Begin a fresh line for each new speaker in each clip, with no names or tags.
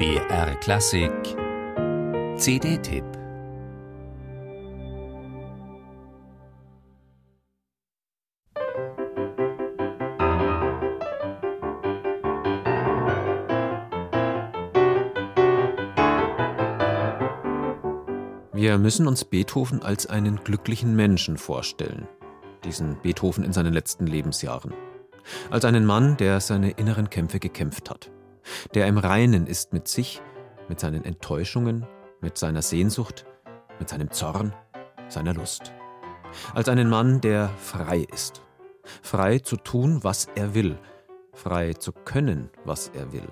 BR Klassik CD-Tipp
Wir müssen uns Beethoven als einen glücklichen Menschen vorstellen. Diesen Beethoven in seinen letzten Lebensjahren. Als einen Mann, der seine inneren Kämpfe gekämpft hat der im Reinen ist mit sich, mit seinen Enttäuschungen, mit seiner Sehnsucht, mit seinem Zorn, seiner Lust. Als einen Mann, der frei ist. Frei zu tun, was er will. Frei zu können, was er will.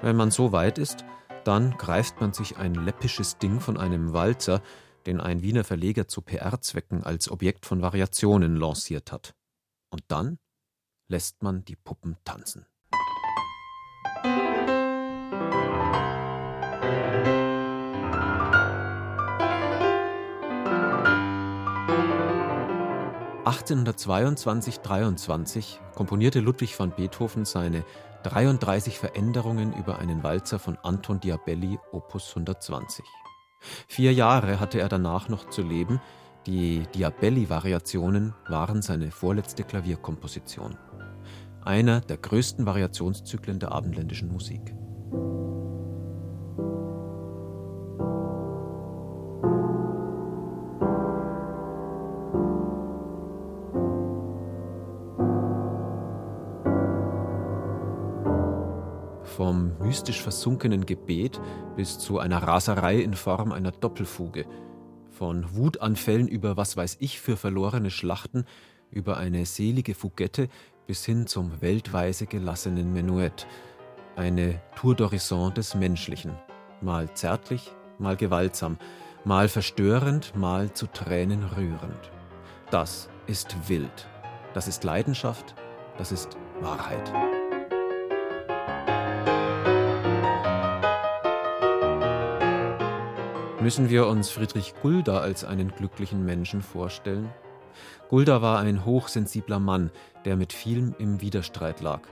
Wenn man so weit ist, dann greift man sich ein läppisches Ding von einem Walzer, den ein Wiener Verleger zu PR-Zwecken als Objekt von Variationen lanciert hat. Und dann lässt man die Puppen tanzen. 1822-23 komponierte Ludwig van Beethoven seine 33 Veränderungen über einen Walzer von Anton Diabelli, Opus 120. Vier Jahre hatte er danach noch zu leben. Die Diabelli-Variationen waren seine vorletzte Klavierkomposition. Einer der größten Variationszyklen der abendländischen Musik. Vom mystisch versunkenen Gebet bis zu einer Raserei in Form einer Doppelfuge, von Wutanfällen über was weiß ich für verlorene Schlachten, über eine selige Fugette bis hin zum weltweise gelassenen Menuett, eine Tour d'Horizon des Menschlichen, mal zärtlich, mal gewaltsam, mal verstörend, mal zu Tränen rührend. Das ist wild, das ist Leidenschaft, das ist Wahrheit. Müssen wir uns Friedrich Gulda als einen glücklichen Menschen vorstellen? Gulda war ein hochsensibler Mann, der mit vielem im Widerstreit lag.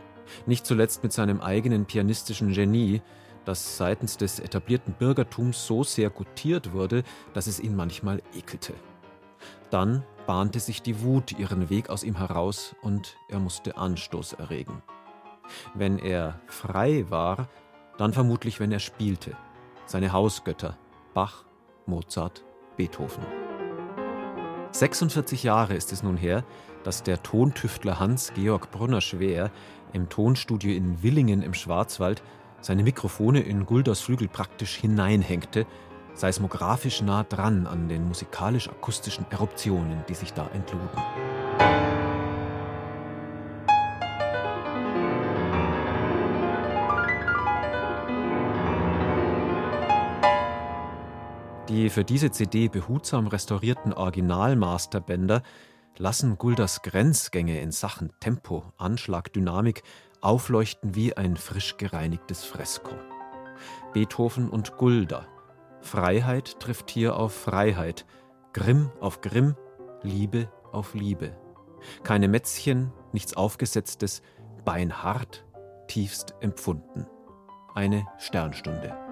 Nicht zuletzt mit seinem eigenen pianistischen Genie, das seitens des etablierten Bürgertums so sehr gutiert wurde, dass es ihn manchmal ekelte. Dann bahnte sich die Wut ihren Weg aus ihm heraus und er musste Anstoß erregen. Wenn er frei war, dann vermutlich, wenn er spielte. Seine Hausgötter, Bach, Mozart, Beethoven. 46 Jahre ist es nun her, dass der Tontüftler Hans-Georg Brunner-Schwer im Tonstudio in Willingen im Schwarzwald seine Mikrofone in Gulders Flügel praktisch hineinhängte, seismografisch nah dran an den musikalisch-akustischen Eruptionen, die sich da entluden. Die für diese CD behutsam restaurierten Original-Masterbänder lassen Gulders Grenzgänge in Sachen Tempo, Anschlag, Dynamik aufleuchten wie ein frisch gereinigtes Fresko. Beethoven und Gulda. Freiheit trifft hier auf Freiheit, Grimm auf Grimm, Liebe auf Liebe. Keine Mätzchen, nichts Aufgesetztes, beinhart, tiefst empfunden. Eine Sternstunde.